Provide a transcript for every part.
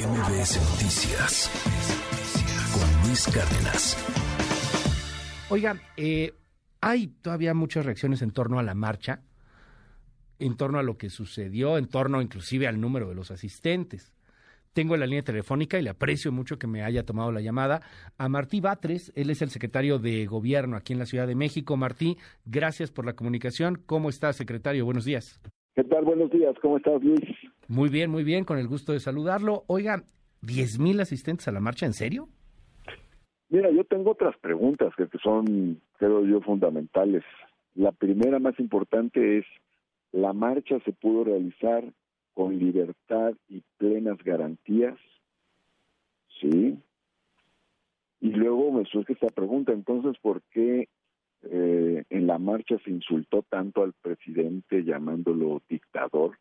MBS Noticias con Luis Cárdenas. Oiga, eh, hay todavía muchas reacciones en torno a la marcha, en torno a lo que sucedió, en torno inclusive al número de los asistentes. Tengo la línea telefónica y le aprecio mucho que me haya tomado la llamada a Martí Batres. Él es el secretario de Gobierno aquí en la Ciudad de México. Martí, gracias por la comunicación. ¿Cómo está, secretario? Buenos días. ¿Qué tal? Buenos días. ¿Cómo estás, Luis? Muy bien, muy bien. Con el gusto de saludarlo. Oiga, ¿diez mil asistentes a la marcha? ¿En serio? Mira, yo tengo otras preguntas que son, creo yo, fundamentales. La primera más importante es, ¿la marcha se pudo realizar con libertad y plenas garantías? Sí. Y luego me surge esta pregunta, entonces, ¿por qué eh, en la marcha se insultó tanto al presidente llamándolo dictador?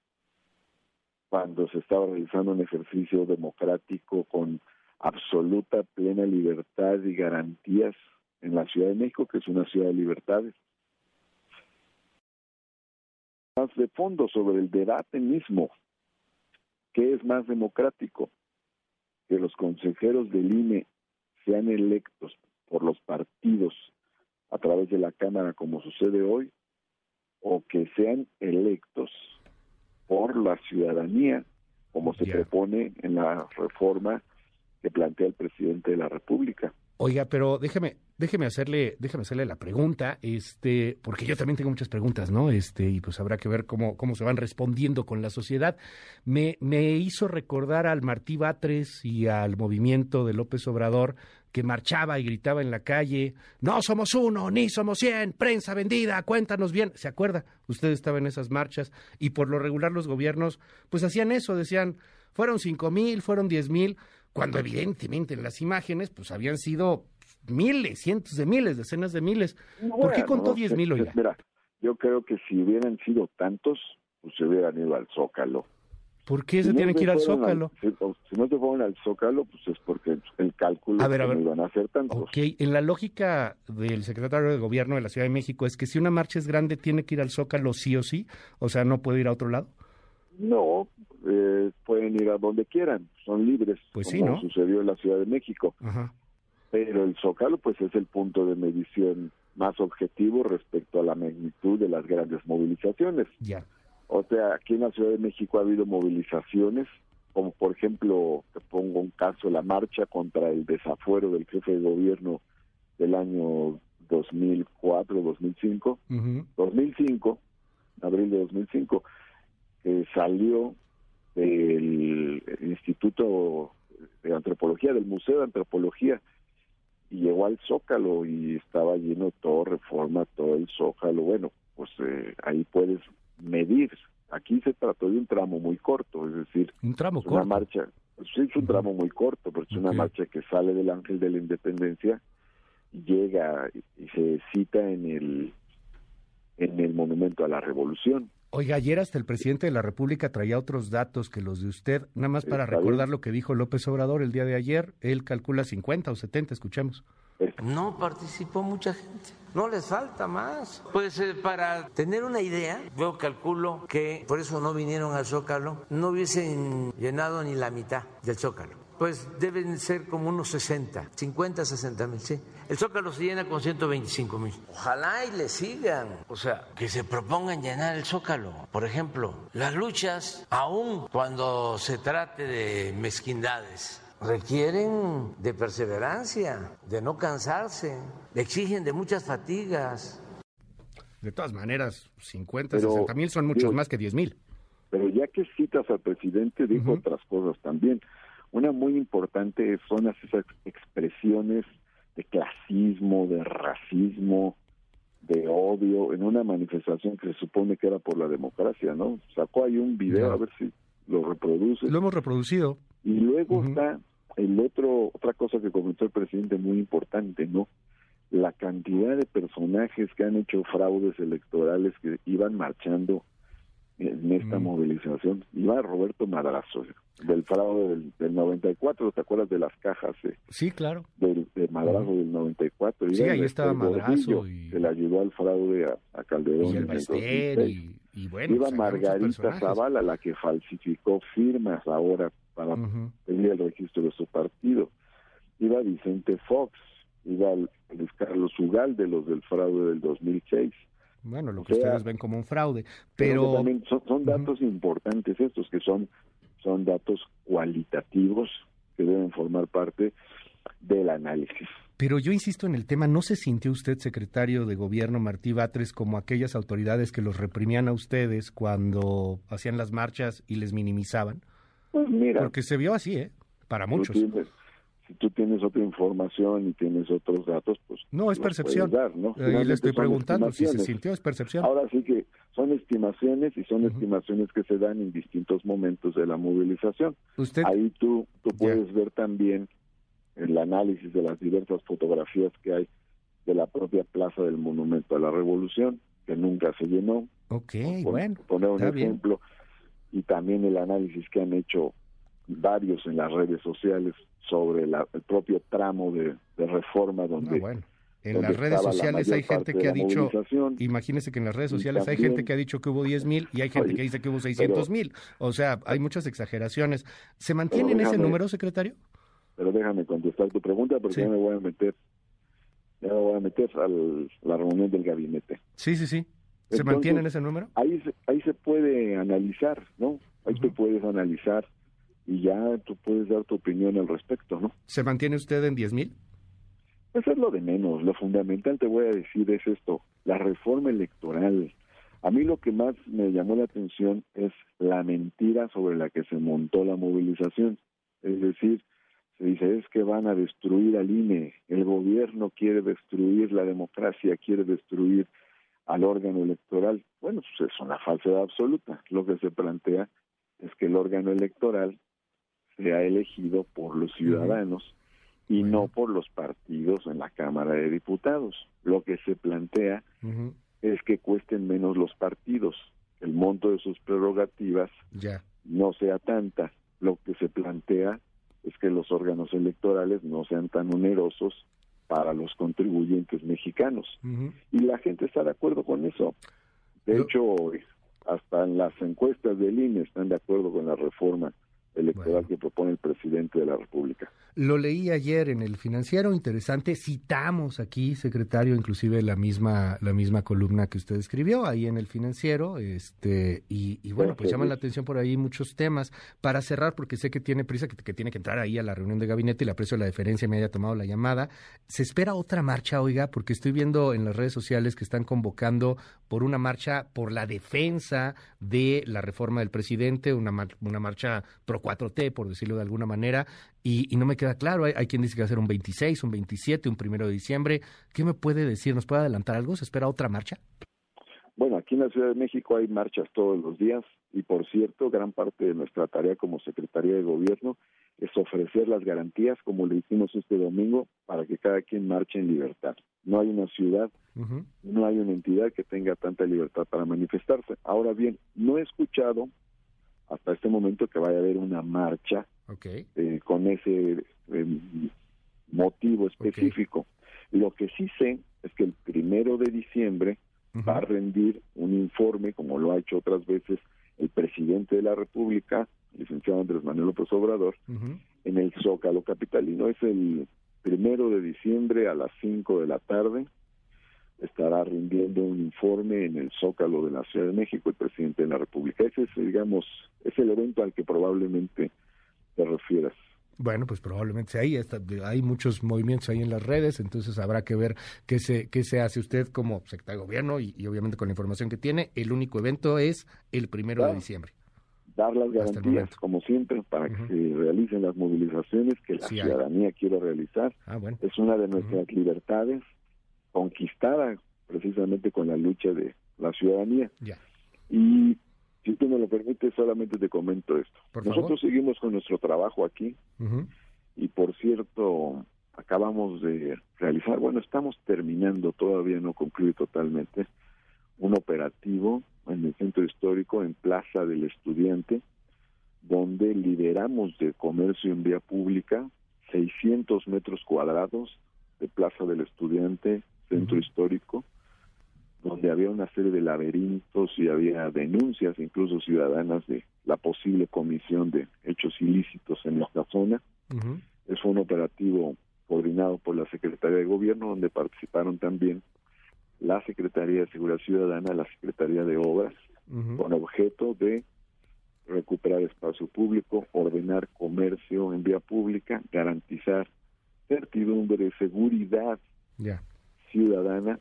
Cuando se estaba realizando un ejercicio democrático con absoluta, plena libertad y garantías en la Ciudad de México, que es una ciudad de libertades. Más de fondo sobre el debate mismo, ¿qué es más democrático? Que los consejeros del INE sean electos por los partidos a través de la Cámara como sucede hoy, o que sean electos por la ciudadanía como se propone en la reforma que plantea el presidente de la República. Oiga, pero déjeme, déjeme hacerle, déjeme hacerle la pregunta, este, porque yo también tengo muchas preguntas, ¿no? Este, y pues habrá que ver cómo, cómo se van respondiendo con la sociedad. Me, me hizo recordar al Martí Batres y al movimiento de López Obrador que marchaba y gritaba en la calle, no somos uno, ni somos cien, prensa vendida, cuéntanos bien. ¿Se acuerda? Usted estaba en esas marchas y por lo regular los gobiernos pues hacían eso, decían, fueron cinco mil, fueron diez mil, cuando evidentemente en las imágenes pues habían sido miles, cientos de miles, decenas de miles. ¿Por qué contó diez mil, oiga? Mira, yo creo que si hubieran sido tantos, pues se hubieran ido al Zócalo. ¿Por qué se tienen que ir al Zócalo? si, no se fueron al Zócalo, pues es porque el cálculo a ver, no iban a hacer tantos. Ok, en la lógica del secretario de Gobierno de la Ciudad de México es que si una marcha es grande tiene que ir al Zócalo sí o sí, o sea, no puede ir a otro lado. No, eh, pueden ir a donde quieran, son libres, pues como sucedió en la Ciudad de México. Pero el Zócalo, pues es el punto de medición más objetivo respecto a la magnitud de las grandes movilizaciones. Ya. O sea, aquí en la Ciudad de México ha habido movilizaciones, como por ejemplo, te pongo un caso, la marcha contra el desafuero del jefe de gobierno del año 2004, 2005, 2005, abril de 2005, que salió del Instituto de Antropología, del Museo de Antropología, y llegó al Zócalo y estaba lleno todo Reforma, todo el Zócalo. Bueno, pues eh, ahí puedes medir. Aquí se trató de un tramo muy corto, es decir, un tramo una marcha, sí es un tramo muy corto, pero es una marcha que sale del Ángel de la Independencia llega y se cita en el en el Monumento a la Revolución. Oiga, ayer hasta el presidente de la República traía otros datos que los de usted, nada más para recordar lo que dijo López Obrador el día de ayer, él calcula 50 o 70, escuchemos. No participó mucha gente, no les falta más. Pues eh, para tener una idea, yo calculo que por eso no vinieron al Zócalo, no hubiesen llenado ni la mitad del Zócalo pues deben ser como unos 60, 50, 60 mil, sí. El Zócalo se llena con 125 mil. Ojalá y le sigan, o sea, que se propongan llenar el Zócalo. Por ejemplo, las luchas, aún cuando se trate de mezquindades, requieren de perseverancia, de no cansarse, exigen de muchas fatigas. De todas maneras, 50, 60 mil son muchos más que 10 mil. Pero ya que citas al presidente, dijo otras cosas también. Una muy importante son esas expresiones de clasismo, de racismo, de odio, en una manifestación que se supone que era por la democracia, ¿no? Sacó ahí un video, a ver si lo reproduce. Lo hemos reproducido. Y luego está el otro, otra cosa que comentó el presidente muy importante, ¿no? La cantidad de personajes que han hecho fraudes electorales que iban marchando en esta movilización. Iba Roberto Madrazo, del fraude del, del, 94, ¿te acuerdas de las cajas? sí, claro. Del, Madrazo del 94. Sí, ahí estaba Madrazo. Y... Que le ayudó al fraude a, Calderón. Y y, bueno. Iba Margarita Zavala, la que falsificó firmas ahora para pedir registro de su partido. Iba Vicente Fox, iba Luis Carlos Ugal de los del fraude del 2006. Bueno, lo que ustedes ven como un fraude, pero... también son, datos importantes estos, que son, son datos cualitativos que deben formar parte del análisis. Pero yo insisto en el tema, ¿no se sintió usted, secretario de Gobierno Martí Batres, como aquellas autoridades que los reprimían a ustedes cuando hacían las marchas y les minimizaban? Pues mira. Porque se vio así, ¿eh? Para muchos. si tú tienes otra información y tienes otros datos, pues... No, es percepción. Ahí le estoy preguntando si se sintió, es percepción. Ahora sí que son estimaciones y son estimaciones que se dan en distintos momentos de la movilización. ¿Usted? Ahí tú, tú puedes ver también el análisis de las diversas fotografías que hay de la propia plaza del Monumento a la Revolución, que nunca se llenó. Ok, bueno. Poner un ejemplo. Y también el análisis que han hecho varios en las redes sociales sobre el propio tramo de, reforma donde... Ah, bueno. En las redes sociales hay gente que ha dicho, imagínese que en las redes sociales hay gente que ha dicho que hubo 10 mil y hay gente que dice que hubo 600 mil. O sea, hay muchas exageraciones. ¿Se mantiene en ese número, secretario? pero déjame contestar tu pregunta porque ya me voy a meter ya me voy a meter a la reunión del gabinete. Sí, sí, sí. ¿Se mantiene en ese número? Ahí ahí puede analizar, ¿no? Ahí tú puedes analizar y ya tú puedes dar tu opinión al respecto, ¿no? ¿Se mantiene usted en 10 mil? Eso es lo de menos. Lo fundamental te voy a decir es esto, la reforma electoral. A mí lo que más me llamó la atención es la mentira sobre la que se montó la movilización. Es decir, se dice es que van a destruir al INE, el gobierno quiere destruir la democracia, quiere destruir al órgano electoral. Bueno, pues es una falsedad absoluta. Lo que se plantea es que el órgano electoral sea elegido por los ciudadanos y no por los partidos en la Cámara de Diputados. Lo que se plantea es que cuesten menos los partidos, el monto de sus prerrogativas ya. no sea tanta. Lo que se plantea es que los órganos electorales no sean tan onerosos para los contribuyentes mexicanos. Y la gente está de acuerdo con eso. De hecho, hasta en las encuestas del INE están de acuerdo con la reforma electoral que propone el presidente de la República. Lo leí ayer en el Financiero, interesante. Citamos aquí, secretario, inclusive la misma la misma columna que usted escribió ahí en el Financiero, este y, bueno, pues llaman la atención por ahí muchos temas. Para cerrar, porque sé que tiene prisa, que, tiene que entrar ahí a la reunión de gabinete y le aprecio la deferencia me haya tomado la llamada. ¿Se espera otra marcha, oiga? Porque estoy viendo en las redes sociales que están convocando por una marcha por la defensa de la reforma del presidente, una, una marcha pro 4T, por decirlo de alguna manera, y, no me queda claro. Hay, quien dice que va a ser un 26, un 27, un primero de diciembre. ¿Qué me puede decir? ¿Nos puede adelantar algo? ¿Se espera otra marcha? Bueno, aquí en la Ciudad de México hay marchas todos los días y, por cierto, gran parte de nuestra tarea como Secretaría de Gobierno es ofrecer las garantías, como le hicimos este domingo, para que cada quien marche en libertad. No hay una ciudad, no hay una entidad que tenga tanta libertad para manifestarse. Ahora bien, no he escuchado hasta este momento que vaya a haber una marcha eh, con ese eh, motivo específico. Lo que sí sé es que el primero de diciembre va a rendir un informe, como lo ha hecho otras veces el presidente de la República, el licenciado Andrés Manuel López Obrador, en el Zócalo Capitalino. Es el primero de diciembre a las 5 de la tarde estará rindiendo un informe en el Zócalo de la Ciudad de México el presidente de la República. Ese es, digamos, es el evento al que probablemente te refieras. Bueno, pues probablemente ahí está, hay muchos movimientos ahí en las redes, entonces habrá que ver qué se, qué se hace usted como secretario de gobierno y, obviamente con la información que tiene. El único evento es el primero de diciembre. Dar las garantías, como siempre, para que se realicen las movilizaciones que la ciudadanía quiere realizar. Ah, bueno. Es una de nuestras libertades conquistada precisamente con la lucha de la ciudadanía. Y si tú me lo permites, solamente te comento esto. Nosotros seguimos con nuestro trabajo aquí y por cierto, acabamos de realizar, bueno, estamos terminando, todavía no concluye totalmente, un operativo en el centro histórico, en Plaza del Estudiante, donde liberamos de comercio en vía pública 600 metros cuadrados de Plaza del Estudiante centro histórico, donde había una serie de laberintos y había denuncias, incluso ciudadanas, de la posible comisión de hechos ilícitos en esta zona. Es un operativo coordinado por la Secretaría de Gobierno, donde participaron también la Secretaría de Seguridad Ciudadana, la Secretaría de Obras, con objeto de recuperar espacio público, ordenar comercio en vía pública, garantizar certidumbre, seguridad ciudadana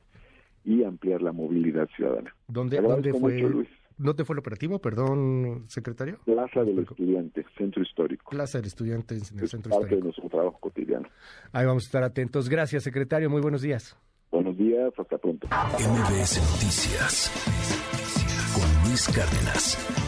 y ampliar la movilidad ciudadana. ¿Dónde, ¿dónde fue, ¿Dónde fue el operativo, perdón, secretario? Plaza del Estudiante, Centro Histórico. Parte de nuestro trabajo cotidiano. Ahí vamos a estar atentos. Gracias, secretario. Muy buenos días. Buenos días, hasta pronto. MBS Noticias con Luis Cárdenas.